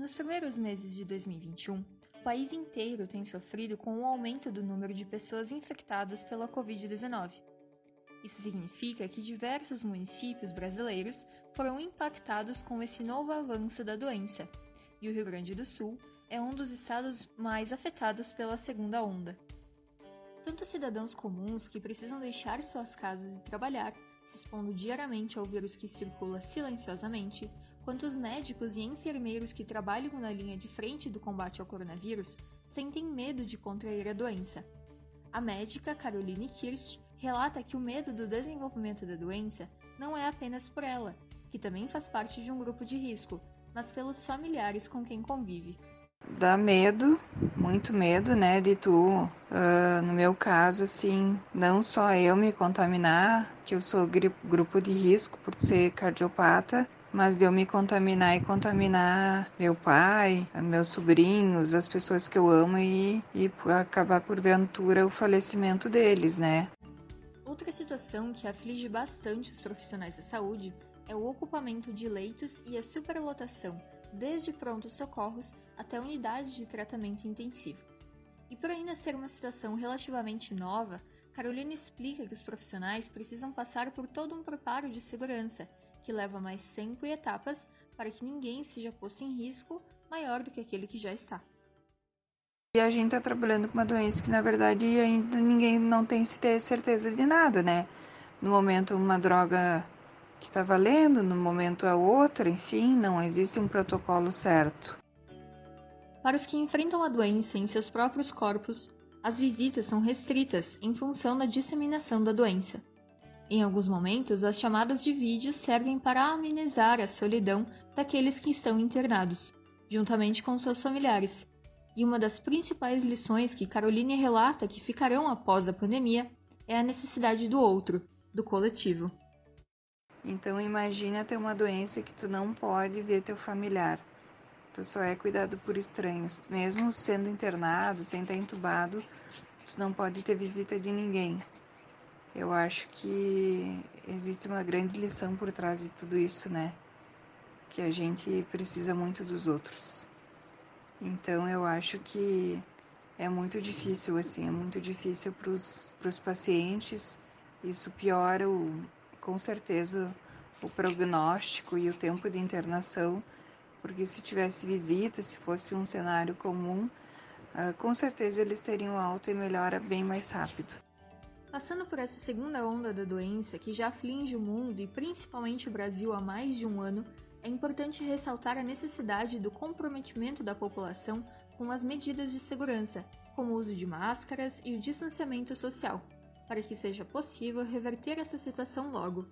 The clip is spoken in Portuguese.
Nos primeiros meses de 2021, o país inteiro tem sofrido com o aumento do número de pessoas infectadas pela Covid-19. Isso significa que diversos municípios brasileiros foram impactados com esse novo avanço da doença, e o Rio Grande do Sul é um dos estados mais afetados pela segunda onda. Tanto cidadãos comuns que precisam deixar suas casas e trabalhar, se expondo diariamente ao vírus que circula silenciosamente, quanto os médicos e enfermeiros que trabalham na linha de frente do combate ao coronavírus sentem medo de contrair a doença. A médica Caroline Kirsch relata que o medo do desenvolvimento da doença não é apenas por ela, que também faz parte de um grupo de risco, mas pelos familiares com quem convive dá medo, muito medo, né, de tu, uh, no meu caso, assim, não só eu me contaminar, que eu sou grupo de risco por ser cardiopata, mas de eu me contaminar e contaminar meu pai, meus sobrinhos, as pessoas que eu amo e, e acabar por ventura o falecimento deles, né? Outra situação que aflige bastante os profissionais da saúde é o ocupamento de leitos e a superlotação, desde prontos socorros até unidades de tratamento intensivo. E por ainda ser uma situação relativamente nova, Carolina explica que os profissionais precisam passar por todo um preparo de segurança, que leva mais e etapas para que ninguém seja posto em risco maior do que aquele que já está. E a gente está trabalhando com uma doença que, na verdade, ainda ninguém não tem certeza de nada, né? No momento, uma droga que está valendo, no momento a outra, enfim, não existe um protocolo certo. Para os que enfrentam a doença em seus próprios corpos, as visitas são restritas em função da disseminação da doença. Em alguns momentos, as chamadas de vídeo servem para amenizar a solidão daqueles que estão internados, juntamente com seus familiares. E uma das principais lições que Caroline relata que ficarão após a pandemia é a necessidade do outro, do coletivo. Então imagina ter uma doença que tu não pode ver teu familiar. Tu só é cuidado por estranhos. Mesmo sendo internado, sem estar entubado, tu não pode ter visita de ninguém. Eu acho que existe uma grande lição por trás de tudo isso, né? Que a gente precisa muito dos outros. Então eu acho que é muito difícil, assim, é muito difícil para os pacientes. Isso piora o, com certeza o prognóstico e o tempo de internação, porque se tivesse visita, se fosse um cenário comum, uh, com certeza eles teriam alta e melhora bem mais rápido. Passando por essa segunda onda da doença que já aflige o mundo e principalmente o Brasil há mais de um ano, é importante ressaltar a necessidade do comprometimento da população com as medidas de segurança, como o uso de máscaras e o distanciamento social, para que seja possível reverter essa situação logo.